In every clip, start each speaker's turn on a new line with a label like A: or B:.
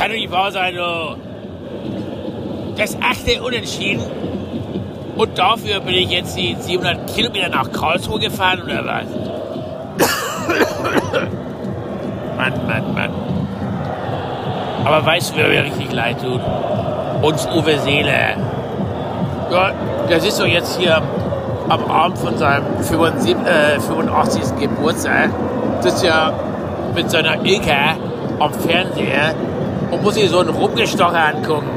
A: kann doch nicht wahr sein, du. Das achte Unentschieden. Und dafür bin ich jetzt die 700 Kilometer nach Karlsruhe gefahren, oder was? Mann, Mann, Mann. Aber weißt du, wer mir richtig leid tut? Uns Uwe Seele. Ja, der sitzt doch jetzt hier am Abend von seinem 85. Äh, 85. Geburtstag. Sitzt ja mit seiner Ilke am Fernseher und muss sich so einen Rumgestocher angucken.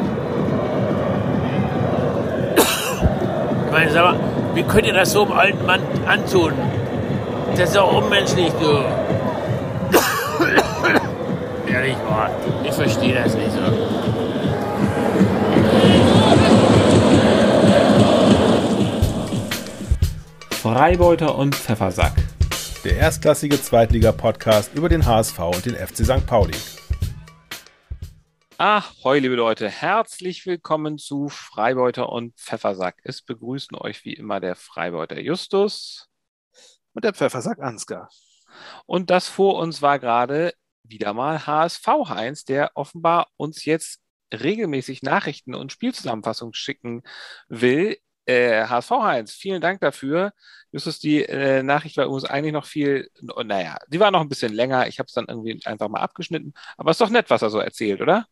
A: Ich meine, sag mal, wie könnt ihr das so einem alten Mann antun? Das ist doch unmenschlich, du. Ehrlich, boah, ich verstehe das nicht so.
B: Freibeuter und Pfeffersack.
C: Der erstklassige Zweitliga-Podcast über den HSV und den FC St. Pauli.
B: Ahoi, liebe Leute, herzlich willkommen zu Freibeuter und Pfeffersack. Es begrüßen euch wie immer der Freibeuter Justus
C: Und der Pfeffersack Ansgar.
B: und das vor uns war gerade wieder mal HSV Heinz, der offenbar uns jetzt regelmäßig Nachrichten und Spielzusammenfassungen schicken will. Äh, HSV Heinz, vielen Dank dafür. Justus, die äh, Nachricht war übrigens eigentlich noch viel, naja, die war noch ein bisschen länger. Ich habe es dann irgendwie einfach mal abgeschnitten. Aber ist doch nett, was er so erzählt, oder?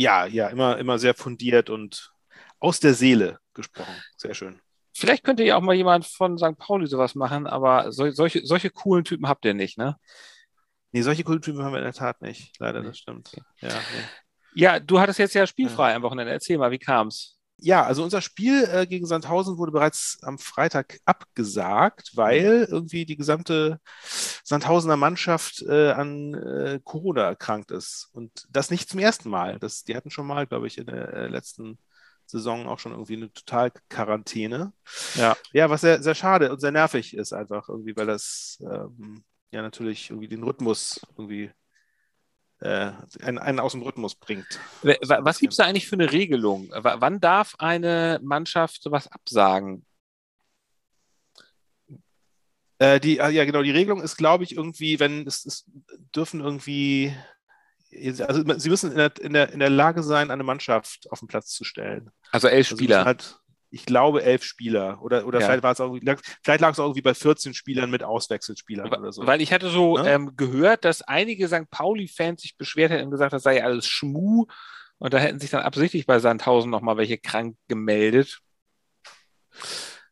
C: Ja, ja, immer, immer sehr fundiert und aus der Seele gesprochen. Sehr schön.
B: Vielleicht könnte ja auch mal jemand von St. Pauli sowas machen, aber sol solche, solche coolen Typen habt ihr nicht, ne?
C: Nee, solche Kulturtypen haben wir in der Tat nicht. Leider, das stimmt. Ja, nee.
B: Ja, du hattest jetzt ja spielfrei am Wochenende. Erzähl mal, wie kam's?
C: Ja, also unser Spiel äh, gegen Sandhausen wurde bereits am Freitag abgesagt, weil irgendwie die gesamte Sandhausener Mannschaft äh, an äh, Corona erkrankt ist. Und das nicht zum ersten Mal. Das, die hatten schon mal, glaube ich, in der äh, letzten Saison auch schon irgendwie eine Totalquarantäne.
B: Ja.
C: Ja, was sehr, sehr schade und sehr nervig ist einfach irgendwie, weil das ähm, ja natürlich irgendwie den Rhythmus irgendwie äh, einen, einen aus dem Rhythmus bringt.
B: Was gibt's da eigentlich für eine Regelung? W wann darf eine Mannschaft sowas absagen?
C: Äh, die, ah, ja, genau, die Regelung ist, glaube ich, irgendwie, wenn es, es dürfen irgendwie, also sie müssen in der, in, der, in der Lage sein, eine Mannschaft auf den Platz zu stellen.
B: Also elf
C: Also
B: Spieler.
C: Halt, ich glaube, elf Spieler. Oder, oder
B: Ja.
C: vielleicht war es auch, irgendwie- vielleicht lag es auch irgendwie bei 14 Spielern mit Auswechselspielern oder so.
B: Weil ich hatte so
C: Ne?
B: ähm, gehört, dass einige St. Pauli-Fans sich beschwert hätten und gesagt, das sei alles Schmu. Und da hätten sich dann absichtlich bei Sandhausen nochmal welche krank gemeldet.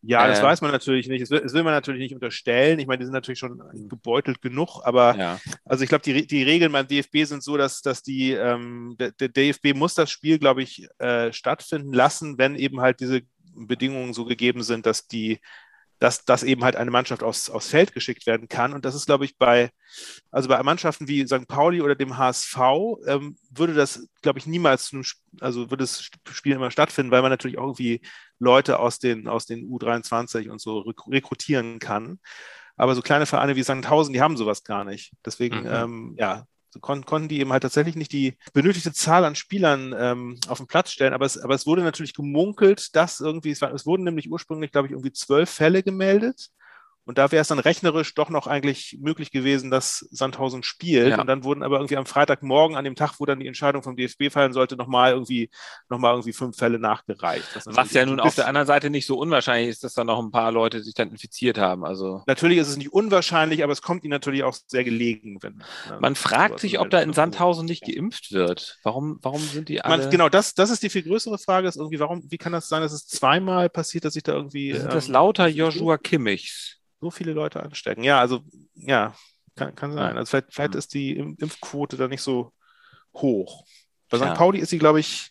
C: ja, das
B: äh,
C: weiß man natürlich nicht. Das will, das will man natürlich nicht unterstellen. Ich meine, die sind natürlich schon gebeutelt genug, aber
B: Ja.
C: Also ich glaube, die, die Regeln beim DFB sind so, dass, dass die, ähm, der, der DFB muss das Spiel, glaube ich, äh, stattfinden lassen, wenn eben halt diese Bedingungen so gegeben sind, dass die, dass, dass eben halt eine Mannschaft aufs, aufs Feld geschickt werden kann. Und das ist, glaube ich, bei, also bei Mannschaften wie St. Pauli oder dem HSV, ähm, würde das, glaube ich, niemals, also würde das Spiel immer stattfinden, weil man natürlich auch irgendwie Leute aus den, aus den U23 und so rek- rekrutieren kann. Aber so kleine Vereine wie Sandhausen, die haben sowas gar nicht. Deswegen,
B: Mhm.
C: ähm, ja, kon konnten die eben halt tatsächlich nicht die benötigte Zahl an Spielern ähm, auf den Platz stellen. Aber es, aber es wurde natürlich gemunkelt, dass irgendwie, es, war, es wurden nämlich ursprünglich, glaube ich, irgendwie zwölf Fälle gemeldet. Und da wäre es dann rechnerisch doch noch eigentlich möglich gewesen, dass Sandhausen spielt.
B: Ja.
C: Und dann wurden aber irgendwie am Freitagmorgen, an dem Tag, wo dann die Entscheidung vom DFB fallen sollte, nochmal irgendwie, noch mal irgendwie fünf Fälle nachgereicht.
B: Was ja nun auf der anderen Seite nicht so unwahrscheinlich ist, dass da noch ein paar Leute sich dann infiziert haben. Also
C: Natürlich ist es nicht unwahrscheinlich, aber es kommt ihnen natürlich auch sehr gelegen, wenn. äh,
B: man fragt sich, ob da in Sandhausen nicht geimpft wird. Warum, warum sind die alle?
C: Man, genau, das, das ist die viel größere Frage, ist irgendwie, warum, wie kann das sein, dass es zweimal passiert, dass sich da irgendwie
B: Sind
C: ähm,
B: das lauter Joshua Kimmichs?
C: So viele Leute anstecken? Ja, also, ja, kann, kann sein. Also vielleicht, vielleicht ist die Im- Impfquote da nicht so hoch. Bei
B: Tja.
C: St. Pauli ist sie, glaube ich,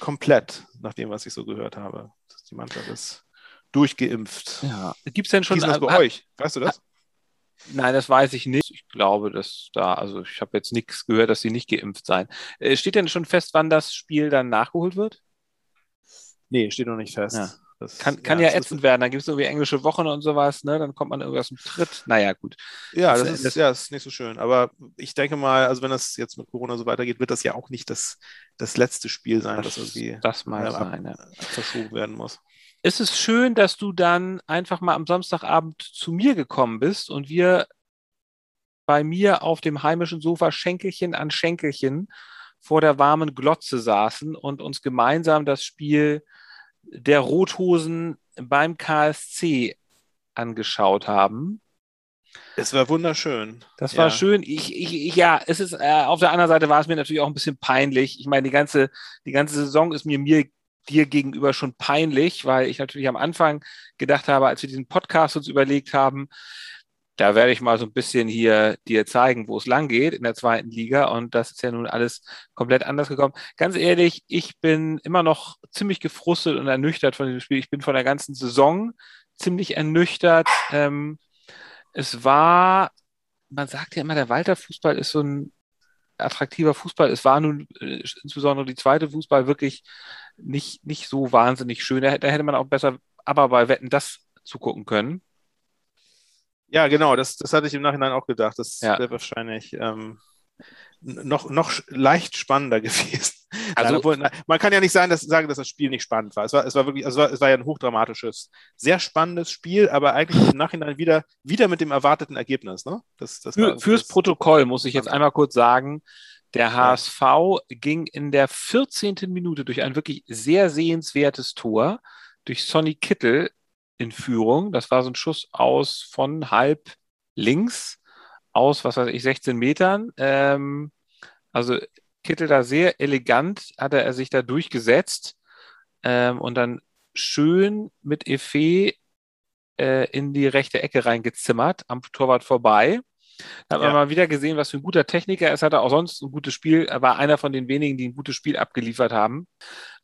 C: komplett, nach dem, was ich so gehört habe. Dass die Mannschaft ist durchgeimpft.
B: Ja. Gibt es denn
C: Wie
B: schon
C: ist das bei
B: hat-
C: euch? Weißt du das?
B: Nein, das weiß ich nicht. Ich glaube, dass da, also ich habe jetzt nichts gehört, dass sie nicht geimpft seien. Äh, Steht denn schon fest, wann das Spiel dann nachgeholt wird?
C: Nee, steht noch nicht fest.
B: Ja.
C: Das,
B: Kann, kann ja,
C: ist-
B: ätzend werden. Dann gibt es irgendwie englische Wochen und sowas, ne? Dann kommt man irgendwie aus dem Tritt. Naja, gut.
C: Ja,
B: Das-
C: das ist,
B: das-
C: ja, ist nicht so schön. Aber ich denke mal, also wenn das jetzt mit Corona so weitergeht, wird das ja auch nicht das, das letzte Spiel sein, das, irgendwie
B: das mal
C: äh, ab-
B: sein. Ja.
C: verschoben werden muss.
B: Es ist schön, dass du dann einfach mal am Samstagabend zu mir gekommen bist und wir bei mir auf dem heimischen Sofa Schenkelchen an Schenkelchen vor der warmen Glotze saßen und uns gemeinsam das Spiel der Rothosen beim KSC angeschaut haben.
C: Es war wunderschön.
B: Das war
C: ja.
B: schön. Ich, ich, ja, es ist, äh, auf der anderen Seite war es mir natürlich auch ein bisschen peinlich. Ich meine, die ganze, die ganze Saison ist mir, mir dir gegenüber schon peinlich, weil ich natürlich am Anfang gedacht habe, als wir diesen Podcast uns überlegt haben, da werde ich mal so ein bisschen hier dir zeigen, wo es lang geht in der zweiten Liga. Und das ist ja nun alles komplett anders gekommen. Ganz ehrlich, ich bin immer noch ziemlich gefrustet und ernüchtert von diesem Spiel. Ich bin von der ganzen Saison ziemlich ernüchtert. Ähm, es war, man sagt ja immer, der Walter-Fußball ist so ein attraktiver Fußball. Es war nun äh, insbesondere die zweite Fußball wirklich nicht, nicht so wahnsinnig schön. Da, da hätte man auch besser aber bei Wetten das zugucken können.
C: Ja, genau, das, das hatte ich im Nachhinein auch gedacht. Das
B: Ja.
C: wäre wahrscheinlich ähm, noch, noch leicht spannender gewesen.
B: Also-
C: na, man kann ja nicht sagen, dass, sagen, dass das Spiel nicht spannend war. Es war, es war wirklich, also es war, es war ja ein hochdramatisches, sehr spannendes Spiel, aber eigentlich im Nachhinein wieder, wieder mit dem erwarteten Ergebnis. Ne? Das, das
B: Für, fürs Protokoll muss ich jetzt
C: Ja.
B: einmal kurz sagen, der HSV ging in der 14. Minute durch ein wirklich sehr sehenswertes Tor durch Sonny Kittel in Führung. Das war so ein Schuss aus von halb links aus, was weiß ich, 16 Metern. Ähm, also Kittel da sehr elegant hatte er sich da durchgesetzt ähm, und dann schön mit Effet äh, in die rechte Ecke reingezimmert, am Torwart vorbei. Da hat man
C: Ja.
B: mal wieder gesehen, was für ein guter Techniker er ist. Hat er auch sonst ein gutes Spiel. Er war einer von den wenigen, die ein gutes Spiel abgeliefert haben.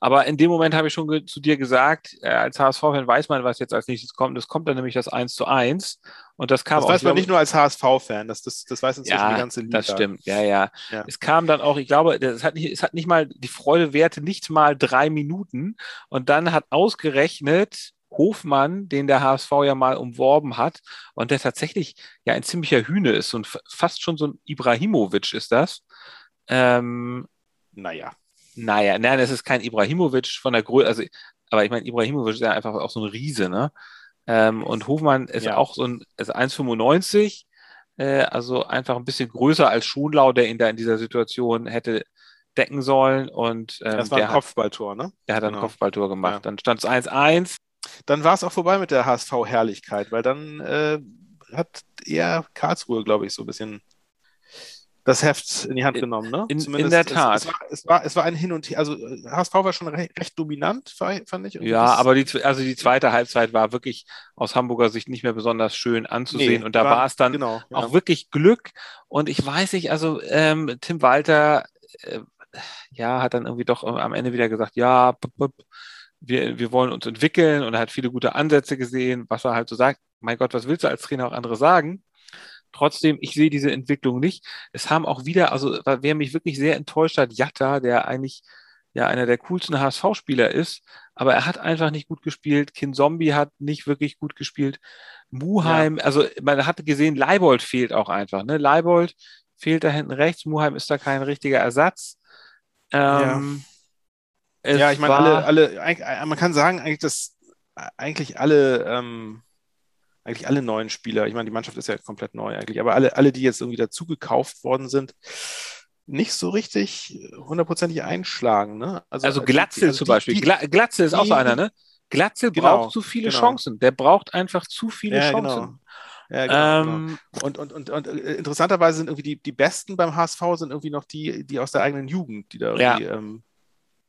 B: Aber in dem Moment habe ich schon zu dir gesagt, äh, als HSV-Fan weiß man, was jetzt als nächstes kommt. Es kommt dann nämlich das 1 zu 1. Und das kam
C: Das
B: auch.
C: weiß man
B: glaube-
C: nicht nur als HSV-Fan, das, das, das weiß inzwischen
B: ja,
C: die ganze Liga.
B: das stimmt. Ja, ja,
C: Ja.
B: Es kam dann auch, ich glaube, es hat nicht, es hat nicht mal, die Freude währte nicht mal drei Minuten. Und dann hat ausgerechnet Hofmann, den der HSV ja mal umworben hat und der tatsächlich ja ein ziemlicher Hühne ist und fast schon so ein Ibrahimovic ist das. Ähm,
C: Naja.
B: naja, nein, es ist kein Ibrahimovic von der Größe, also, aber ich meine, Ibrahimovic ist ja einfach auch so ein Riese, ne? Ähm, und Hofmann ist
C: Ja.
B: auch so ein, ist 1,95, äh, also einfach ein bisschen größer als Schonlau, der ihn da in dieser Situation hätte decken sollen. Und ähm,
C: Das war ein Kopfballtor, ne?
B: der hat ein
C: genau.
B: Kopfballtor gemacht.
C: Ja.
B: Dann stand es 1-1.
C: Dann war es auch vorbei mit der HSV-Herrlichkeit, weil dann äh, hat eher Karlsruhe, glaube ich, so ein bisschen das Heft in die Hand genommen, ne?
B: in- in der Tat.
C: Es, es, war, es, war, es war ein Hin und Her, also äh, HSV war schon recht, recht dominant, fa- fand ich.
B: Ja, aber die, also die zweite Halbzeit war wirklich aus Hamburger Sicht nicht mehr besonders schön anzusehen.
C: Nee,
B: und da war es dann
C: genau, ja.
B: auch wirklich Glück. Und ich weiß nicht, also ähm, Tim Walter, äh, ja, hat dann irgendwie doch am Ende wieder gesagt, ja, pup, pup, wir, wir wollen uns entwickeln und er hat viele gute Ansätze gesehen, was er halt so sagt. Mein Gott, was willst du als Trainer auch andere sagen? Trotzdem, ich sehe diese Entwicklung nicht. Es haben auch wieder, also wer mich wirklich sehr enttäuscht hat, Jatta, der eigentlich ja einer der coolsten HSV-Spieler ist, aber er hat einfach nicht gut gespielt. Kin Zombie hat nicht wirklich gut gespielt. Muheim, also man hat gesehen, Leibold fehlt auch einfach. Ne? Leibold fehlt da hinten rechts. Muheim ist da kein richtiger Ersatz. Ähm, es
C: ja, ich meine, alle, alle, äh, man kann sagen, eigentlich, dass äh, eigentlich alle, ähm, eigentlich alle neuen Spieler, ich meine, die Mannschaft ist ja komplett neu eigentlich, aber alle, alle, die jetzt irgendwie dazu gekauft worden sind, nicht so richtig hundertprozentig einschlagen. Ne?
B: Also
C: die-
B: Glatzel
C: also
B: zum
C: die-
B: Beispiel.
C: Die,
B: Gla Glatzel ist auch so
C: die-
B: einer, ne? Glatzel
C: Genau,
B: braucht zu viele
C: genau.
B: Chancen. Der braucht einfach zu viele
C: ja,
B: Chancen.
C: genau. Ja, genau, genau.
B: ähm,
C: Und, und, und, und äh, interessanterweise sind irgendwie die, die Besten beim HSV sind irgendwie noch die, die aus der eigenen Jugend, die da
B: Ja.
C: irgendwie ähm,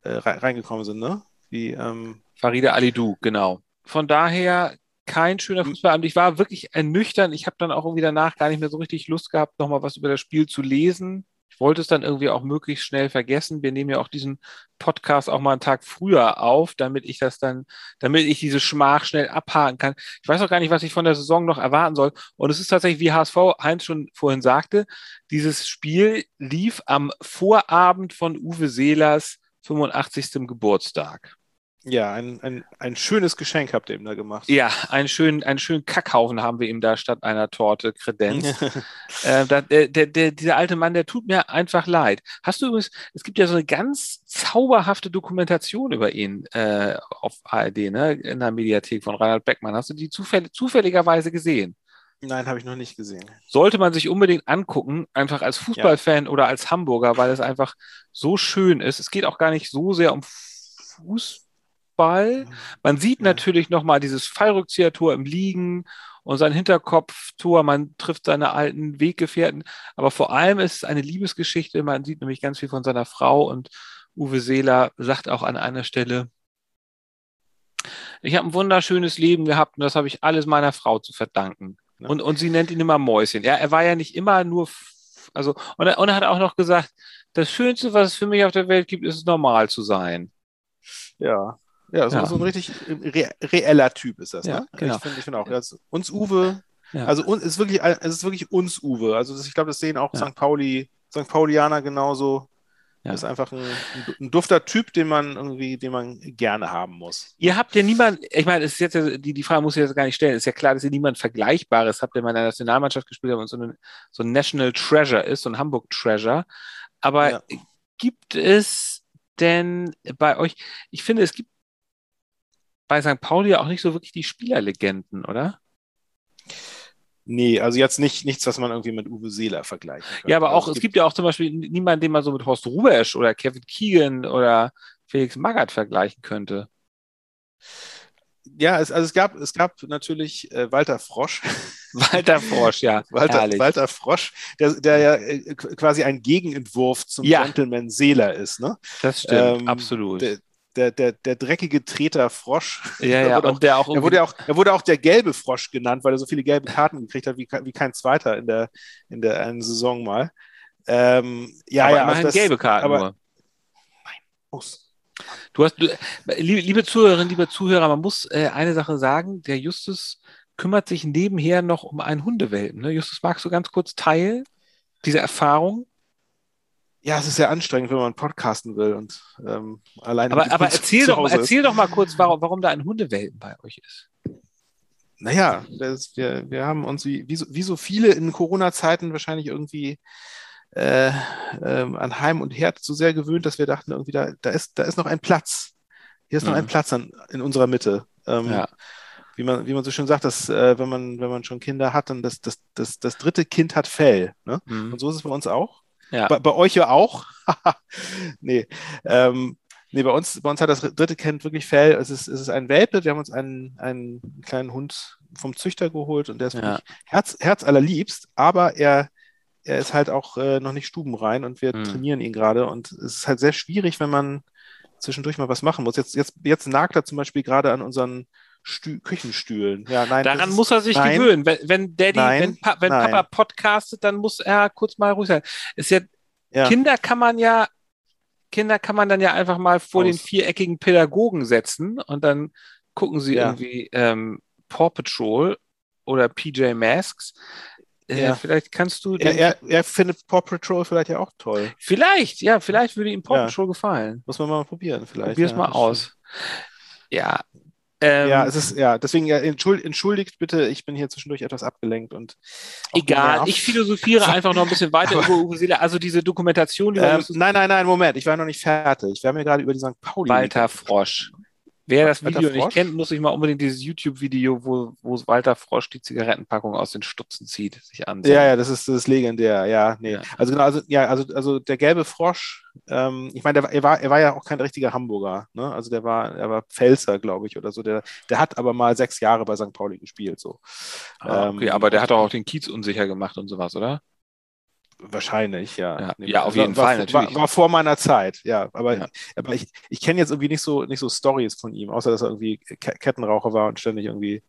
C: äh, rei- reingekommen sind, ne? Die, ähm,
B: Farida Alidou, genau. Von daher kein schöner Fußballabend. Ich war wirklich ernüchtert. Ich habe dann auch irgendwie danach gar nicht mehr so richtig Lust gehabt, nochmal was über das Spiel zu lesen. Ich wollte es dann irgendwie auch möglichst schnell vergessen. Wir nehmen ja auch diesen Podcast auch mal einen Tag früher auf, damit ich das dann, damit ich diese Schmach schnell abhaken kann. Ich weiß auch gar nicht, was ich von der Saison noch erwarten soll. Und es ist tatsächlich, wie HSV Heinz schon vorhin sagte, dieses Spiel lief am Vorabend von Uwe Seelers 85. Geburtstag.
C: ja, ein, ein, ein schönes Geschenk habt ihr ihm da gemacht.
B: Ja, einen schönen, einen schönen Kackhaufen haben wir ihm da statt einer Torte kredenzt. äh, da, der, der, dieser alte Mann, der tut mir einfach leid. Hast du übrigens, es gibt ja so eine ganz zauberhafte Dokumentation über ihn äh, auf ARD, ne, in der Mediathek von Reinhard Beckmann. Hast du die zufällig, zufälligerweise gesehen?
C: Nein, habe ich noch nicht gesehen.
B: Sollte man sich unbedingt angucken, einfach als Fußballfan ja. oder als Hamburger, weil es einfach so schön ist. Es geht auch gar nicht so sehr um Fußball. Man sieht ja. natürlich nochmal dieses Fallrückzieher-Tor im Liegen und sein Hinterkopftor. Man trifft seine alten Weggefährten. Aber vor allem ist es eine Liebesgeschichte. Man sieht nämlich ganz viel von seiner Frau und Uwe Seeler sagt auch an einer Stelle, ich habe ein wunderschönes Leben gehabt und das habe ich alles meiner Frau zu verdanken. Ne? Und, und sie nennt ihn immer Mäuschen. Ja, er war ja nicht immer nur, also, und er, und er hat auch noch gesagt, das Schönste, was es für mich auf der Welt gibt, ist normal zu sein.
C: Ja. Ja, so, ja. so ein richtig re reeller Typ ist das. Ja, ne? genau. Ich finde find auch. Also, uns Uwe, ja. also es ist wirklich, es ist wirklich uns Uwe. Also das, ich glaube, das sehen auch ja. St. Pauli, St. Paulianer genauso. Ja. Das ist einfach ein, ein, dufter Typ, den man irgendwie, den man gerne haben muss.
B: Ihr habt ja niemand, ich meine, es ist jetzt die, die Frage muss ich jetzt gar nicht stellen. Es ist ja klar, dass ihr niemand Vergleichbares habt, der mal in der Nationalmannschaft gespielt hat und so, eine, so ein National Treasure ist, so ein Hamburg Treasure. Aber ja. gibt es denn bei euch, ich finde, es gibt bei St. Pauli ja auch nicht so wirklich die Spielerlegenden, oder?
C: Nee, also jetzt nicht, nichts, was man irgendwie mit Uwe Seeler vergleichen
B: kann. Ja, aber auch, also es, gibt, gibt ja auch zum Beispiel niemanden, den man so mit Horst Rubesch oder Kevin Keegan oder Felix Magath vergleichen könnte.
C: Ja, es, also es gab, es gab natürlich äh, Walter Frosch.
B: Walter Frosch, ja.
C: Walter, Walter Frosch, der, der ja äh, quasi ein Gegenentwurf zum ja. Gentleman Seeler ist. Ne?
B: Das stimmt, ähm, absolut.
C: Der, der, der, der dreckige Treter Frosch.
B: Ja, ja, und der auch.
C: Er wurde auch, er wurde auch der gelbe Frosch genannt, weil er so viele gelbe Karten gekriegt hat wie, wie kein zweiter in der, in der einen Saison mal. Ähm, ja,
B: aber
C: ja,
B: immerhin das, gelbe Karten aber, nur. Nein, muss. Du hast, du, liebe, liebe Zuhörerinnen, liebe Zuhörer, man muss äh, eine Sache sagen: Der Justus kümmert sich nebenher noch um einen Hundewelpen. Ne? Justus, magst du ganz kurz teilen, diese Erfahrung?
C: Ja, es ist sehr anstrengend, wenn man podcasten will und ähm, alleine.
B: Aber, aber erzähl, doch, erzähl doch mal kurz, warum, warum da ein Hundewelpen bei euch ist.
C: Naja, das, wir, wir haben uns wie, wie, so, wie so viele in Corona-Zeiten wahrscheinlich irgendwie äh, äh, an Heim und Herd so sehr gewöhnt, dass wir dachten, irgendwie da, da, ist, da ist noch ein Platz. Hier ist mhm. noch ein mhm. Platz an, in unserer Mitte. Ähm, ja. Wie man, wie man so schön sagt, dass, äh, wenn, man, wenn man schon Kinder hat, dann das, das, das, das dritte Kind hat Fell. Ne? Mhm. Und so ist es bei uns auch. Ja. Bei, bei, euch ja auch. nee. Ähm, nee, bei uns, bei uns hat das dritte Kind wirklich Fell. Es ist, es ist ein Welpe. Wir haben uns einen, einen kleinen Hund vom Züchter geholt und der ist wirklich Herz, Herz allerliebst, aber er, er ist halt auch äh, noch nicht stubenrein und wir mhm. trainieren ihn gerade. Und es ist halt sehr schwierig, wenn man zwischendurch mal was machen muss. Jetzt, jetzt, jetzt nagt er zum Beispiel gerade an unseren Stü Küchenstühlen. Ja, nein,
B: Daran muss er sich nein, gewöhnen. Wenn, wenn Daddy, nein, wenn, pa wenn Papa podcastet, dann muss er kurz mal ruhig sein. Ist ja, ja. Kinder kann man ja, Kinder kann man dann ja einfach mal vor Aus. den viereckigen Pädagogen setzen und dann gucken sie ja. irgendwie ähm, Paw Patrol oder PJ Masks. Äh, ja. vielleicht kannst du.
C: Er, er, er, findet Paw Patrol vielleicht ja auch toll.
B: Vielleicht, ja, vielleicht würde ihm Paw Patrol gefallen.
C: Muss man mal probieren, vielleicht.
B: Probier es mal aus. Ja,
C: ähm, ja, es ist, ja, deswegen ja, entschuldigt bitte, ich bin hier zwischendurch etwas abgelenkt und.
B: Egal, ich philosophiere einfach noch ein bisschen weiter über Uwe Seeler. Also diese Dokumentation.
C: Die ähm, nein, nein, nein, Moment, ich war noch nicht fertig. Wir haben ja gerade über die St. Pauli.
B: Walter Frosch. Wer das Video nicht kennt, muss sich mal unbedingt dieses YouTube-Video, wo, wo Walter Frosch die Zigarettenpackung aus den Stutzen zieht, sich ansehen.
C: Ja, ja, das ist, das ist legendär, ja, nee. Ja. Also genau, also, ja, also, also der gelbe Frosch, ähm, ich meine, er war, er war ja auch kein richtiger Hamburger, ne? Also der war, er war Pfälzer, glaube ich, oder so. Der, der hat aber mal sechs Jahre bei St. Pauli gespielt, so.
B: Ah, okay, ähm, aber der hat auch den Kiez unsicher gemacht und sowas, oder?
C: Wahrscheinlich, ja.
B: Ja, nee, ja auf jeden war, Fall,
C: natürlich. War, war, vor meiner Zeit, ja. Aber, ja. aber ich, ich kenne jetzt irgendwie nicht so, nicht so Stories von ihm, außer dass er irgendwie Kettenraucher war und ständig irgendwie,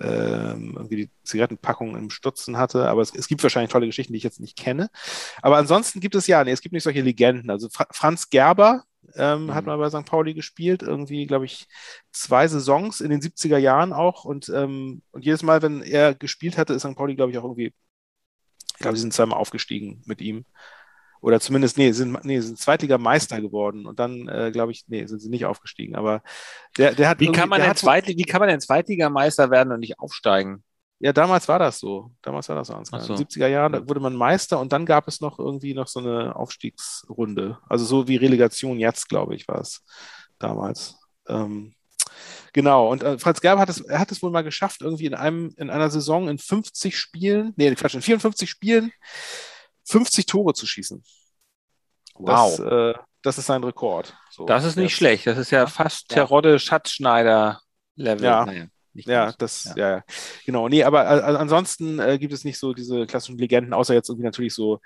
C: ähm, irgendwie die Zigarettenpackung im Stutzen hatte. Aber es, es, gibt wahrscheinlich tolle Geschichten, die ich jetzt nicht kenne. Aber ansonsten gibt es ja, nee, es gibt nicht solche Legenden. Also Fra Franz Gerber ähm, mhm. hat mal bei St. Pauli gespielt, irgendwie, glaube ich, zwei Saisons in den 70er Jahren auch. Und, ähm, und jedes Mal, wenn er gespielt hatte, ist St. Pauli, glaube ich, auch irgendwie ich glaube, sie sind zweimal aufgestiegen mit ihm. Oder zumindest, nee, sind, nee, sind Zweitligameister geworden und dann, äh, glaube ich, nee, sind sie nicht aufgestiegen. Aber der, der hat.
B: Wie kann, man denn Zweit, wie kann man denn Zweitligameister werden und nicht aufsteigen?
C: Ja, damals war das so. Damals war das so. In den 70er Jahren wurde man Meister und dann gab es noch irgendwie noch so eine Aufstiegsrunde. Also so wie Relegation jetzt, glaube ich, war es damals. Ähm, Genau, und äh, Franz Gerber hat es, er hat es wohl mal geschafft, irgendwie in einem, in einer Saison in 50 Spielen, nee, Quatsch, in 54 Spielen 50 Tore zu schießen.
B: Wow.
C: Das, äh, das ist sein Rekord. So,
B: Das ist nicht
C: jetzt-
B: schlecht. Das ist ja fast
C: Ja.
B: Terodde Schatzschneider-Level.
C: Ja.
B: Naja,
C: Ja, das,
B: Ja.
C: ja, genau. Nee, aber äh, ansonsten äh, gibt es nicht so diese klassischen Legenden, außer jetzt irgendwie natürlich so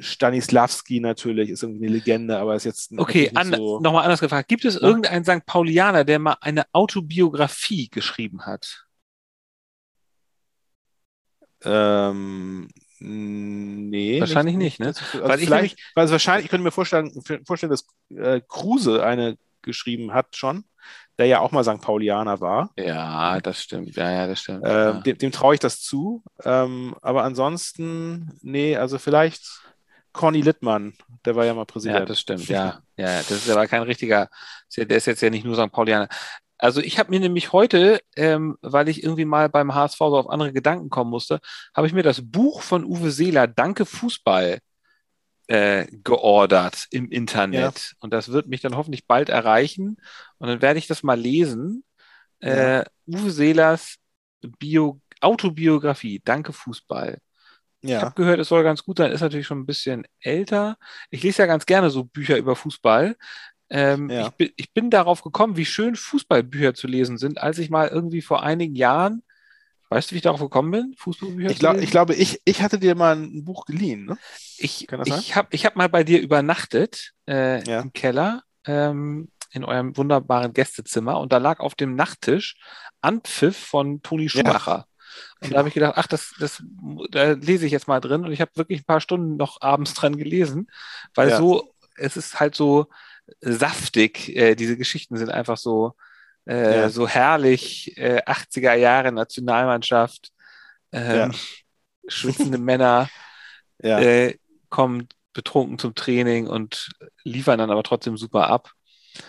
C: Stanislavski natürlich, ist irgendwie eine Legende, aber ist jetzt
B: Okay, an,
C: nicht so.
B: nochmal anders gefragt. Gibt es irgendeinen St. Paulianer, der mal eine Autobiografie geschrieben hat?
C: Ähm, nee.
B: Wahrscheinlich nicht, ne?
C: Das- Also
B: Weil ich
C: vielleicht, also wahrscheinlich, ich könnte mir vorstellen, vorstellen dass äh, Kruse eine geschrieben hat schon, der ja auch mal St. Paulianer war.
B: Ja, das stimmt. Ja, ja, das stimmt.
C: Ähm,
B: ja.
C: dem dem traue ich das zu. Ähm, aber ansonsten, nee, also vielleicht Conny Littmann, der war ja mal
B: Ja,
C: Präsident.
B: das stimmt, ja. Ja, ja, das ist aber kein richtiger, ja- der ist jetzt ja nicht nur St. Paulianer. Also ich habe mir nämlich heute, ähm, weil ich irgendwie mal beim HSV so auf andere Gedanken kommen musste, habe ich mir das Buch von Uwe Seeler, Danke Fußball, äh, geordert im Internet. Und das wird mich dann hoffentlich bald erreichen. Und dann werde ich das mal lesen. Äh, Uwe Seelers Bio Autobiografie, Danke Fußball. Ich
C: Ja,
B: habe gehört, es soll ganz gut sein, ist natürlich schon ein bisschen älter. Ich lese ja ganz gerne so Bücher über Fußball. Ähm,
C: Ja.
B: ich, bin, ich bin darauf gekommen, wie schön Fußballbücher zu lesen sind, als ich mal irgendwie vor einigen Jahren, weißt du, wie ich darauf gekommen bin, Fußballbücher
C: ich,
B: zu
C: glaub,
B: lesen?
C: ich glaube, ich, ich hatte dir mal ein Buch geliehen, ne?
B: Ich, ich habe ich hab mal bei dir übernachtet äh,
C: Ja.
B: im Keller ähm, in eurem wunderbaren Gästezimmer und da lag auf dem Nachttisch Anpfiff von Toni Schumacher. Und da habe ich gedacht, ach, das, das, da lese ich jetzt mal drin und ich habe wirklich ein paar Stunden noch abends dran gelesen, weil
C: Ja.
B: so, es ist halt so saftig, äh, diese Geschichten sind einfach so, äh,
C: Ja.
B: so herrlich, äh, 80er Jahre Nationalmannschaft, ähm,
C: Ja.
B: schwitzende Männer,
C: Ja,
B: äh, kommen betrunken zum Training und liefern dann aber trotzdem super ab.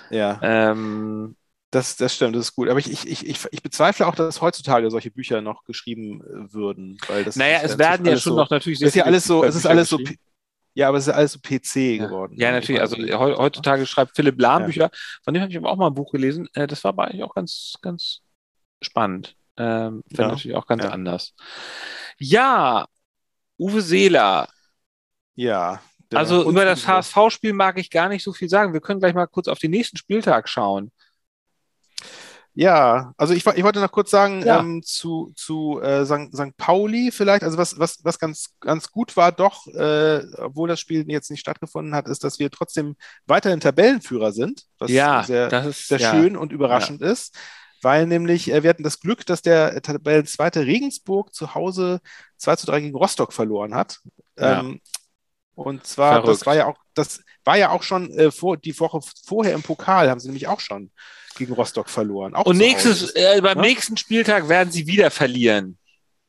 C: ja.
B: Ähm,
C: Das, das stimmt, das ist gut. Aber ich, ich, ich, ich bezweifle auch, dass heutzutage solche Bücher noch geschrieben äh, würden. Weil das
B: naja, es werden ja schon
C: so,
B: noch natürlich
C: Das ist ja alles so, es ist alles so, ja, aber es ist alles so PC geworden.
B: Ja, natürlich. Also heutzutage schreibt Philipp Lahm
C: Ja.
B: Bücher. Von dem habe ich aber auch mal ein Buch gelesen. Äh, das war aber eigentlich auch ganz, ganz spannend. Ähm,
C: Ja.
B: natürlich auch ganz
C: Ja.
B: anders. Ja, Uwe Seeler.
C: Ja.
B: Also über das HSV-Spiel mag ich gar nicht so viel sagen. Wir können gleich mal kurz auf den nächsten Spieltag schauen.
C: Ja, also ich, ich wollte noch kurz sagen,
B: Ja.
C: ähm, zu, zu äh, St. St. Pauli vielleicht, also was, was, was ganz, ganz gut war, doch, äh, obwohl das Spiel jetzt nicht stattgefunden hat, ist, dass wir trotzdem weiterhin Tabellenführer sind, was
B: ja,
C: sehr,
B: das ist
C: sehr
B: ja.
C: schön und überraschend ist, weil nämlich äh, wir hatten das Glück, dass der Tabellenzweite Regensburg zu Hause 2 zu 3 gegen Rostock verloren hat.
B: Ja.
C: Ähm, und zwar,
B: Verrückt.
C: das war ja auch, das war ja auch schon äh, vor, die Woche vorher im Pokal, haben sie nämlich auch schon gegen Rostock verloren. Auch
B: Und nächstes, äh, beim
C: Ja?
B: nächsten Spieltag werden sie wieder verlieren.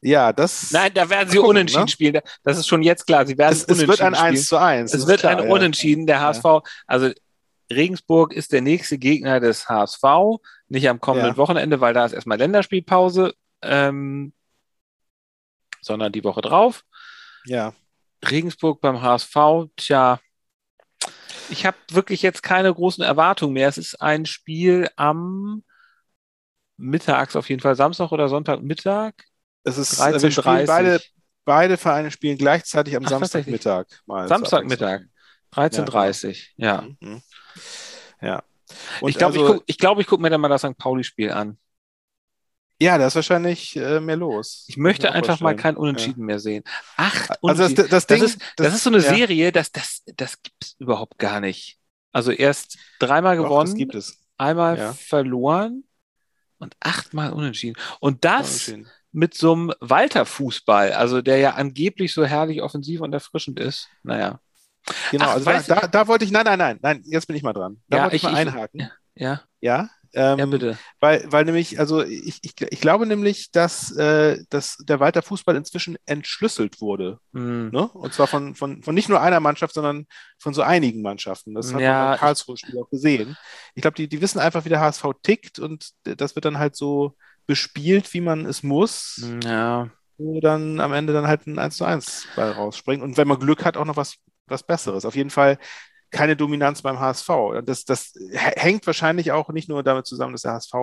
C: Ja, das.
B: Nein, da werden sie
C: gucken,
B: unentschieden
C: ne?
B: spielen. Das ist schon jetzt klar. Sie werden
C: es, es wird ein
B: unentschieden
C: 1 zu 1.
B: Es wird
C: klar,
B: ein
C: ja.
B: Unentschieden. Der HSV, also Regensburg ist der nächste Gegner des HSV, nicht am kommenden
C: Ja.
B: Wochenende, weil da ist erstmal Länderspielpause, ähm, sondern die Woche drauf.
C: Ja,
B: Regensburg beim HSV, tja, ich habe wirklich jetzt keine großen Erwartungen mehr. Es ist ein Spiel am mittags auf jeden Fall, Samstag oder Sonntagmittag.
C: es ist
B: 13:30.
C: wir spielen beide, beide Vereine spielen gleichzeitig am
B: Ach.
C: Samstagmittag.
B: Samstagmittag, 13.30 Ja.
C: Abwechslung. Mhm. Ja. Und
B: ich glaube,
C: also,
B: ich gucke glaub, guck mir dann mal das St. Pauli-Spiel an.
C: Ja, da ist wahrscheinlich äh, mehr los.
B: Ich möchte
C: auch
B: einfach mal kein Unentschieden mehr sehen. Acht
C: Also das,
B: Unentschieden.
C: das,
B: Das,
C: Ding,
B: ist, das, ist so eine
C: ja,
B: Serie, das, das, das gibt es überhaupt gar nicht. Also erst dreimal
C: doch,
B: gewonnen,
C: Das gibt es.
B: einmal
C: Ja.
B: verloren und achtmal unentschieden. Und das
C: Unentschieden.
B: mit so einem Walter-Fußball, also der ja angeblich so herrlich offensiv und erfrischend ist. Naja.
C: Genau,
B: Ach,
C: also da, da, da wollte ich, nein, nein, nein, nein, jetzt bin ich mal dran. Da
B: Ja,
C: wollte ich,
B: ich-
C: mal
B: ich-
C: einhaken.
B: Ja,
C: Ja, ähm,
B: ja bitte.
C: Weil, weil nämlich, also ich, ich, ich glaube nämlich, dass, äh, dass der Walter Fußball inzwischen entschlüsselt wurde.
B: Hm.
C: Ne? Und zwar von, von, von nicht nur einer Mannschaft, sondern von so einigen Mannschaften. Das hat
B: Ja,
C: man beim Karlsruhe-Spiel auch gesehen. Ich glaube, die, die wissen einfach, wie der HSV tickt und das wird dann halt so bespielt, wie man es muss,
B: Ja.
C: wo dann am Ende dann halt ein 1 zu 1 Ball rausspringt. Und wenn man Glück hat, auch noch was, was Besseres. Auf jeden Fall keine Dominanz beim HSV. Das, das hängt wahrscheinlich auch nicht nur damit zusammen, dass der HSV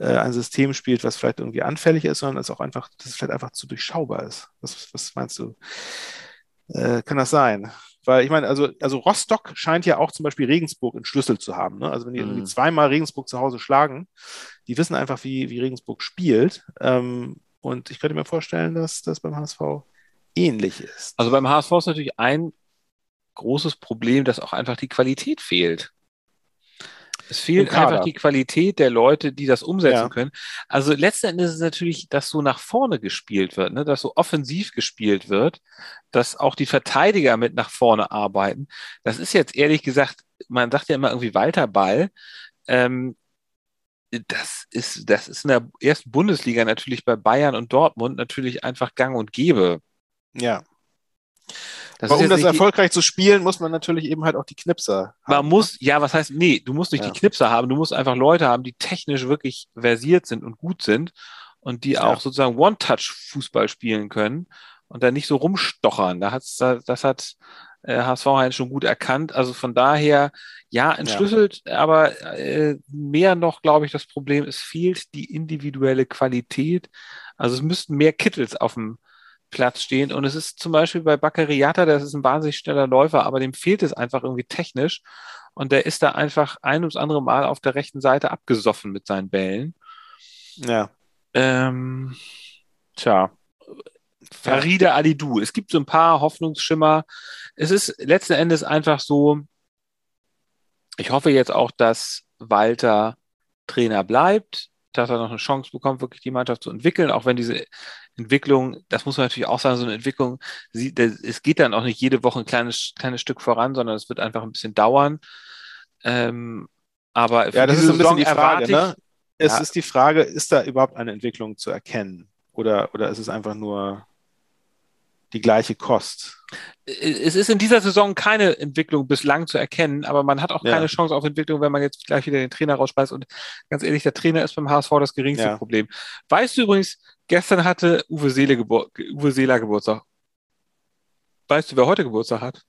C: äh, ein System spielt, was vielleicht irgendwie anfällig ist, sondern es auch einfach, dass es vielleicht einfach zu durchschaubar ist. Was, was meinst du? Äh, kann das sein? Weil ich meine, also, also Rostock scheint ja auch zum Beispiel Regensburg in Schlüssel zu haben. Ne? Also wenn die irgendwie
B: Mhm.
C: zweimal Regensburg zu Hause schlagen, die wissen einfach, wie, wie Regensburg spielt. Ähm, und ich könnte mir vorstellen, dass das beim HSV ähnlich ist.
B: Also beim HSV ist natürlich ein großes Problem, dass auch einfach die Qualität fehlt. Es fehlt einfach die Qualität der Leute, die das umsetzen
C: Ja.
B: können. Also letzten Endes ist es natürlich, dass so nach vorne gespielt wird, ne? dass so offensiv gespielt wird, dass auch die Verteidiger mit nach vorne arbeiten. Das ist jetzt ehrlich gesagt, man sagt ja immer irgendwie Walter Ball. Ähm, das ist, das ist in der ersten Bundesliga natürlich bei Bayern und Dortmund natürlich einfach gang und gäbe.
C: Ja.
B: Das
C: Aber um das erfolgreich zu spielen, muss man natürlich eben halt auch die Knipser
B: Man
C: haben.
B: muss, ja, was heißt, nee, du musst nicht
C: Ja.
B: die Knipser haben, du musst einfach Leute haben, die technisch wirklich versiert sind und gut sind und die
C: Ja.
B: auch sozusagen One-Touch-Fußball spielen können und dann nicht so rumstochern. Da hat's, da- das hat äh, HSV Heinz schon gut erkannt. Also von daher, ja, entschlüsselt, aber äh, mehr noch, glaube ich, das Problem, es fehlt die individuelle Qualität. Also es müssten mehr Kittels auf dem Platz stehen. Und es ist zum Beispiel bei Baccariata, das ist ein wahnsinnig schneller Läufer, aber dem fehlt es einfach irgendwie technisch. Und der ist da einfach ein ums andere Mal auf der rechten Seite abgesoffen mit seinen Bällen.
C: Ja.
B: Ähm, tja, Farida Alidou. Es gibt so ein paar Hoffnungsschimmer. Es ist letzten Endes einfach so, ich hoffe jetzt auch, dass Walter Trainer bleibt, dass er noch eine Chance bekommt, wirklich die Mannschaft zu entwickeln, auch wenn diese Entwicklung, das muss man natürlich auch sagen, so eine Entwicklung, sie, das, es geht dann auch nicht jede Woche ein kleines, kleines Stück voran, sondern es wird einfach ein bisschen dauern. Ähm, aber
C: Ja, das ist ein bisschen die Frage.
B: ich-
C: Ne? Es
B: Ja.
C: ist die Frage, ist da überhaupt eine Entwicklung zu erkennen? Oder, oder ist es einfach nur die gleiche Kost?
B: Es ist in dieser Saison keine Entwicklung bislang zu erkennen, aber man hat auch
C: Ja.
B: keine Chance auf Entwicklung, wenn man jetzt gleich wieder den Trainer rausschmeißt. Und ganz ehrlich, der Trainer ist beim HSV das geringste
C: Ja.
B: Problem. Weißt du übrigens, gestern hatte Uwe, Seele Gebur Uwe Seeler Geburtstag. Weißt du, wer heute Geburtstag hat?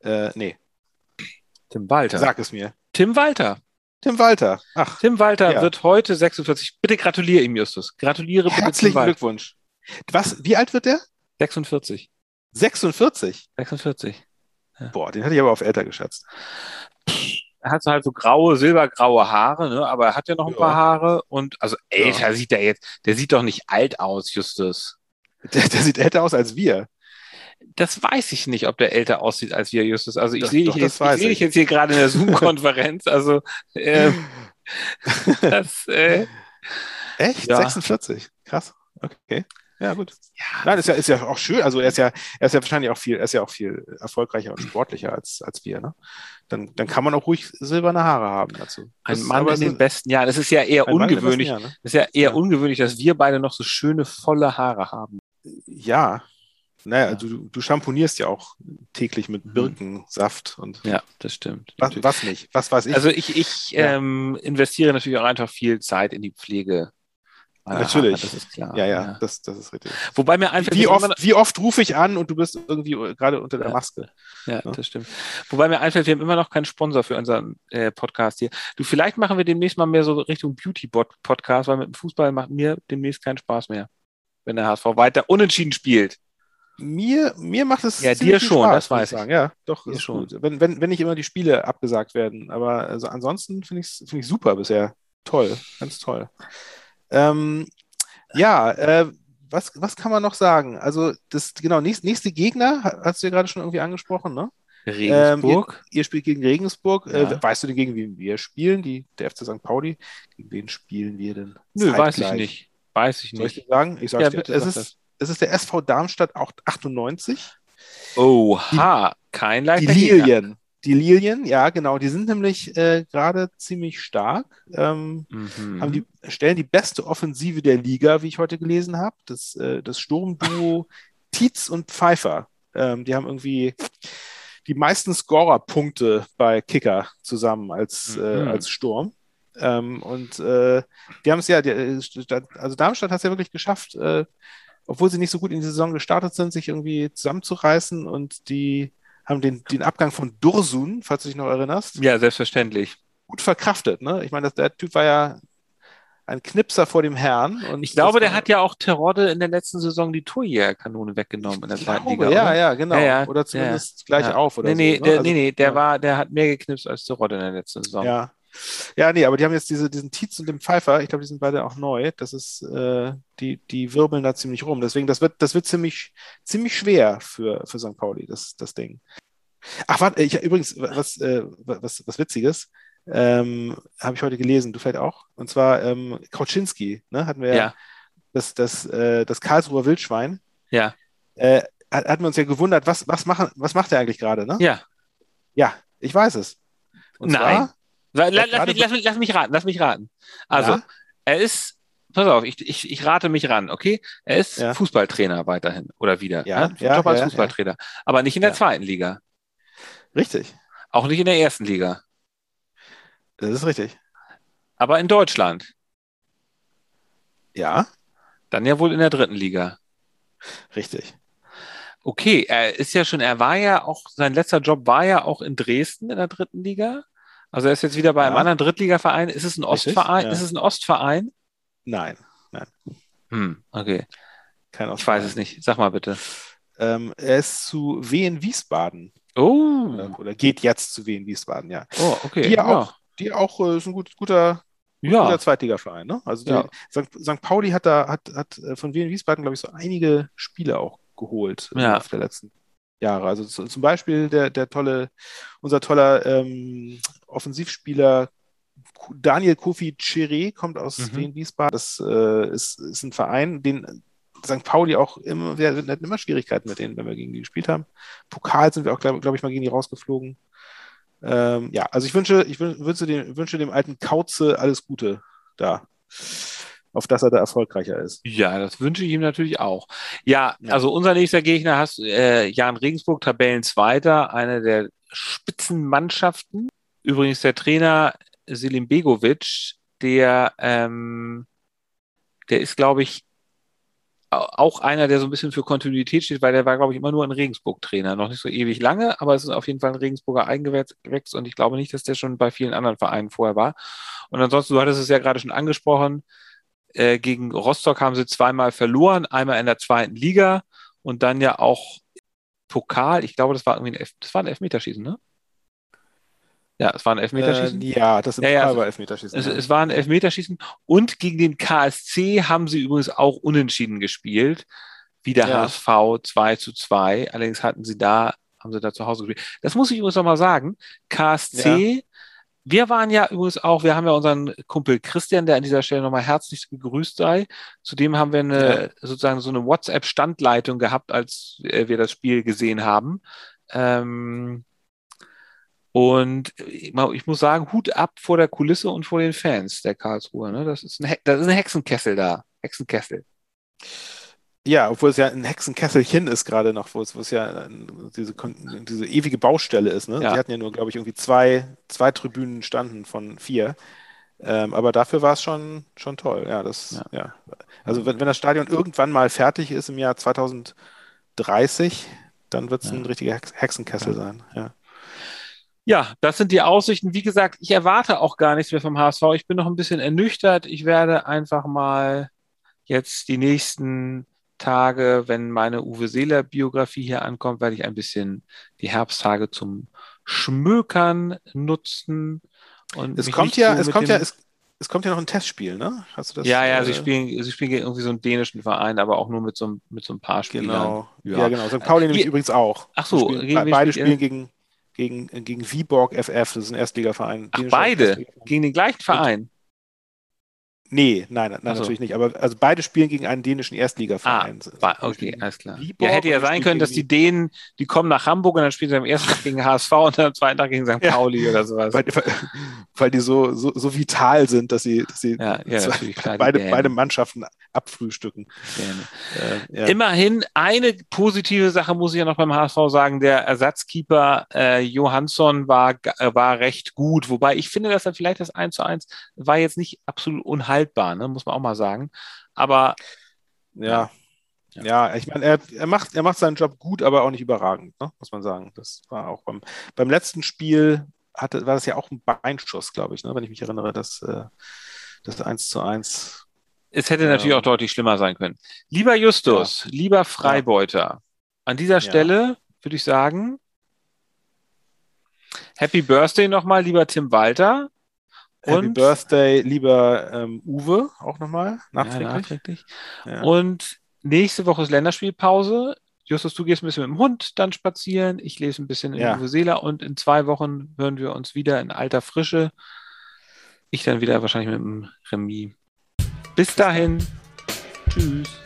C: Äh, nee,
B: Tim Walter.
C: sag es mir.
B: Tim Walter.
C: Tim Walter. Ach,
B: Tim Walter
C: Ja.
B: wird heute 46. Bitte gratuliere ihm, Justus. Gratuliere bitte Tim
C: herzlichen. Glückwunsch. Was, wie alt wird der?
B: 46.
C: 46.
B: 46.
C: Boah, den hatte ich aber auf älter geschätzt.
B: Er hat so halt so graue, silbergraue Haare, ne? aber er hat ja noch ein
C: Ja.
B: paar Haare und also älter sieht er jetzt, der sieht doch nicht alt aus, Justus.
C: Der, der sieht älter aus als wir.
B: Das weiß ich nicht, ob der älter aussieht als wir, Justus. Also ich sehe dich, jetzt- ich sehe dich
C: ich.
B: jetzt hier gerade in der Zoom-Konferenz. Also ähm, das, äh,
C: Echt?
B: Ja.
C: 46. Krass. Okay. Ja, gut.
B: ja,
C: Nein, ist ja, ist ja auch schön. Also er ist ja, er ist ja wahrscheinlich auch viel, er ist ja auch viel erfolgreicher und sportlicher als, als wir, ne? Dann, dann kann man auch ruhig silberne Haare haben dazu.
B: ein
C: Das-
B: Mann
C: aber
B: in den besten Jahren. Es ist ja eher
C: ein Mann
B: ungewöhnlich.
C: besten Jahren,
B: Es ist ja eher
C: Ja.
B: ungewöhnlich, dass wir beide noch so schöne, volle Haare haben.
C: ne? Ja. Naja,
B: Ja.
C: Du, du champonierst ja auch täglich mit
B: Mhm.
C: Birkensaft und
B: Ja, das stimmt.
C: was, was nicht? Was weiß ich?
B: Also ich, ich ähm, investiere natürlich auch einfach viel Zeit in die Pflege. Meiner
C: Natürlich.
B: Das ist klar.
C: ja, ja, Das, das ist richtig.
B: Wobei mir einfällt,
C: Wie
B: wir haben
C: oft, wie oft rufe ich an und du bist irgendwie gerade unter der
B: Ja.
C: Maske?
B: Ja, das stimmt. Wobei mir einfällt, wir haben immer noch keinen Sponsor für unseren äh, Podcast hier. Du, vielleicht machen wir demnächst mal mehr so Richtung Beauty-Podcast, weil mit dem Fußball macht mir demnächst keinen Spaß mehr, wenn der HSV weiter unentschieden spielt.
C: Mir, mir macht es
B: Ja, dir schon,
C: Spaß,
B: das weiß ich.
C: sagen. Ja, doch,
B: Dir
C: ist
B: schon.
C: gut. Wenn, wenn, wenn nicht immer die Spiele abgesagt werden. Aber also ansonsten finde ich es find ich super bisher. Toll, ganz toll. Ähm, ja, äh, was, was kann man noch sagen? Also, das, genau, nächst, nächste Gegner, ha- hast du ja gerade schon irgendwie angesprochen, ne?
B: Regensburg.
C: Ihr spielt gegen Regensburg.
B: Ja.
C: Äh, weißt du denn, gegen wen wir spielen? Die, der FC St. Pauli. Gegen wen spielen wir denn?
B: Nö, weiß ich
C: zeitgleich?
B: nicht. Weiß ich
C: Soll ich
B: nicht.
C: dir sagen? Ich sag's
B: Ja,
C: dir.
B: bitte
C: es,
B: sag
C: ist, es ist der SV Darmstadt auch 98.
B: Oha, kein
C: Die
B: leichter Gegner.
C: Lilien. Die Lilien, ja, genau. Die sind nämlich äh, gerade ziemlich stark. Ähm,
B: Mhm.
C: die, stellen die beste Offensive der Liga, wie ich heute gelesen habe. Das, äh, das Sturmduo Tietz und Pfeiffer. Ähm, die haben irgendwie die meisten Scorerpunkte bei Kicker zusammen als, äh,
B: Mhm.
C: als Sturm. Ähm, und äh, die haben es ja, die, äh, also Darmstadt hat es ja wirklich geschafft, äh, obwohl sie nicht so gut in die Saison gestartet sind, sich irgendwie zusammenzureißen und die haben den, den Abgang von Dursun, falls du dich noch erinnerst,
B: Ja, selbstverständlich.
C: gut verkraftet. Ne? Ich meine, das- der Typ war ja ein Knipser vor dem Herrn. Und
B: Ich glaube, der hat ja auch Terodde in der letzten Saison die Torjägerkanone weggenommen in der zweiten Liga.
C: ja,
B: oder?
C: ja, genau.
B: Ja, ja,
C: oder zumindest gleich
B: Ja.
C: auf oder
B: nee, nee,
C: so. ne?
B: der,
C: Also,
B: nee, nee, der war, der hat mehr geknipst als Terodde in der letzten Saison.
C: Ja. Ja, nee, aber die haben jetzt diese, diesen Tietz und den Pfeiffer, ich glaube, die sind beide auch neu. Das ist, äh, die, die wirbeln da ziemlich rum. Deswegen, das wird, das wird ziemlich, ziemlich schwer für, für St. Pauli, das, das Ding. Ach, warte, ich übrigens, was, äh, was, was Witziges, ähm, habe ich heute gelesen, du vielleicht auch. Und zwar ähm, Kauczynski, ne, hatten wir ja, das, das, äh, das Karlsruher Wildschwein.
B: Ja.
C: Äh, hat- hatten wir uns ja gewundert, was, was, machen, was macht er eigentlich gerade, ne?
B: Ja.
C: Ja, ich weiß es. Und
B: Nein.
C: zwar,
B: Lass,
C: gerade
B: mich, lass, mich, lass mich raten, lass mich raten. Also,
C: Ja.
B: er ist, pass auf, ich, ich, ich rate mich ran, okay? Er ist
C: Ja.
B: Fußballtrainer weiterhin oder wieder.
C: Ja,
B: ne?
C: ja,
B: Job als Fußballtrainer. Aber nicht in der zweiten Liga.
C: richtig,
B: Auch nicht in der ersten Liga.
C: das ist richtig.
B: Aber in Deutschland.
C: Ja,
B: Dann ja wohl in der dritten Liga.
C: richtig.
B: Okay, er ist ja schon, er war ja auch, sein letzter Job war ja auch in Dresden in der dritten Liga. Also er ist jetzt wieder bei einem
C: Ja.
B: anderen Drittligaverein. Ist es ein Ostverein?
C: ja.
B: Ist es ein Ostverein?
C: Nein,
B: Hm, okay.
C: kein
B: Ich weiß es nicht. Sag mal bitte.
C: Ähm, er ist zu Wien Wiesbaden
B: Oh,
C: oder, oder geht jetzt zu Wien Wiesbaden, ja.
B: oh okay.
C: Die ja auch, die auch äh, ist ein gut, guter,
B: Ja.
C: guter Zweitligaverein, ne? Also
B: Ja.
C: St. St. Pauli hat da hat, hat äh, von Wien Wiesbaden, glaube ich, so einige Spiele auch geholt im
B: Ja.
C: Laufe der letzten Jahre. Also zu, zum Beispiel der, der tolle, unser toller ähm, Offensivspieler Daniel Kofi Chiré kommt aus
B: Mhm.
C: Wien Wiesbaden. Das äh, ist, ist ein Verein, den St. Pauli auch immer, wir hatten immer Schwierigkeiten mit denen, wenn wir gegen die gespielt haben. Pokal sind wir auch, glaube glaub ich, mal gegen die rausgeflogen. Ähm, ja, also ich wünsche, ich wün- wünsche dem, wünsche dem alten Kauze alles Gute da. Auf dass er da erfolgreicher ist.
B: Ja, das wünsche ich ihm natürlich auch. Ja,
C: Ja.
B: also unser nächster Gegner hast äh, Jan Regensburg, Tabellenzweiter, eine der Spitzenmannschaften. Übrigens der Trainer Selim Begovic, der, ähm, der ist, glaube ich, au- auch einer, der so ein bisschen für Kontinuität steht, weil der war, glaube ich, immer nur ein Regensburg-Trainer. Noch nicht so ewig lange, aber es ist auf jeden Fall ein Regensburger Eigengewächs und ich glaube nicht, dass der schon bei vielen anderen Vereinen vorher war. Und ansonsten, du hattest es ja gerade schon angesprochen, äh, gegen Rostock haben sie zweimal verloren, einmal in der zweiten Liga und dann ja auch Pokal. Ich glaube, das war irgendwie ein, Elf das war ein Elfmeterschießen, ne? Ja, es war ein Elfmeterschießen.
C: Äh, ja, das im
B: Ja, ja, also-
C: war Elfmeterschießen.
B: Es,
C: ja.
B: es war ein Elfmeterschießen und gegen den KSC haben sie übrigens auch unentschieden gespielt. Wieder
C: Ja.
B: HSV 2 zu 2. Allerdings hatten sie da, haben sie da zu Hause gespielt. Das muss ich übrigens nochmal sagen. KSC, wir waren ja übrigens auch, wir haben ja unseren Kumpel Christian, der an dieser Stelle nochmal herzlich gegrüßt sei. Zudem haben wir eine, sozusagen so eine WhatsApp-Standleitung gehabt, als äh, wir das Spiel gesehen haben. Ähm, und ich mal- ich muss sagen, Hut ab vor der Kulisse und vor den Fans der Karlsruhe. Ne? Das, ist ein, das ist ein Hexenkessel da. Hexenkessel.
C: Ja, obwohl es ja ein Hexenkesselchen ist gerade noch, wo es, wo es ja diese, diese ewige Baustelle ist. Ne?
B: Ja.
C: Die hatten ja nur, glaube ich, irgendwie zwei, zwei Tribünen standen von vier. Ähm, aber dafür war es schon, schon toll. Ja, das,
B: Ja.
C: ja. Also wenn, wenn das Stadion irgendwann mal fertig ist im Jahr 2030, dann wird es
B: Ja.
C: ein richtiger Hex Hexenkessel sein. Ja.
B: Ja, das sind die Aussichten. Wie gesagt, ich erwarte auch gar nichts mehr vom HSV. Ich bin noch ein bisschen ernüchtert. Ich werde einfach mal jetzt die nächsten Tage, wenn meine Uwe Seeler Biografie hier ankommt, werde ich ein bisschen die Herbsttage zum Schmökern nutzen. Und
C: Es kommt ja,
B: so
C: es kommt ja, es, es kommt ja noch ein Testspiel, ne? Hast du das?
B: ja, ja,
C: äh,
B: sie spielen, sie spielen gegen irgendwie so einen dänischen Verein, aber auch nur mit so, mit so ein paar Spielern.
C: Genau.
B: Ja.
C: Ja, genau. St. Pauli nämlich
B: Ihr-
C: übrigens auch.
B: Ach so,
C: spielen,
B: gegen
C: beide spielen gegen, gegen, gegen Viborg FF, das ist ein Erstligaverein.
B: Ach, beide?
C: Erstligaverein.
B: Gegen den gleichen Verein.
C: Nee, nein, nein,
B: so.
C: natürlich nicht. Aber also beide spielen gegen einen dänischen
B: Ah,
C: Erstligaverein. Die
B: okay, alles klar. Ja, hätte ja sein können, dass die Dänen, die kommen nach Hamburg und dann spielen sie am ersten Tag gegen HSV und dann am zweiten Tag gegen St.
C: Ja.
B: Pauli oder sowas.
C: Weil, weil, die so, so, so vital sind, dass sie, dass sie
B: Ja, ja,
C: zwei-
B: klar,
C: beide,
B: Dänen.
C: beide Mannschaften abfrühstücken. Äh, ja.
B: Immerhin eine positive Sache muss ich ja noch beim HSV sagen. Der Ersatzkeeper äh, Johansson war, äh, war recht gut. Wobei ich finde, dass er vielleicht das 1 zu 1 war jetzt nicht absolut unhaltbar, ne? muss man auch mal sagen. Aber
C: Ja.
B: Ja.
C: Ja, ich meine, er, er, macht, er macht seinen Job gut, aber auch nicht überragend, ne? muss man sagen. Das war auch beim, beim letzten Spiel hatte, war das ja auch ein Beinschuss, glaube ich, ne? wenn ich mich erinnere, dass, äh, das 1 zu 1.
B: Es hätte natürlich
C: Ähm.
B: auch deutlich schlimmer sein können. Lieber Justus, lieber Freibeuter, an dieser Stelle würde ich sagen, Happy Birthday nochmal, lieber Tim Walter.
C: Happy
B: Und-
C: Birthday, lieber ähm, Uwe, auch nochmal,
B: Ja,
C: nachträglich.
B: nachträglich.
C: Ja.
B: Und nächste Woche ist Länderspielpause. Justus, du gehst ein bisschen mit dem Hund dann spazieren. Ich lese ein bisschen in
C: Ja.
B: Uwe Seeler und in zwei Wochen hören wir uns wieder in alter Frische. Ich dann wieder wahrscheinlich mit dem Remis. Bis dahin. Tschüss.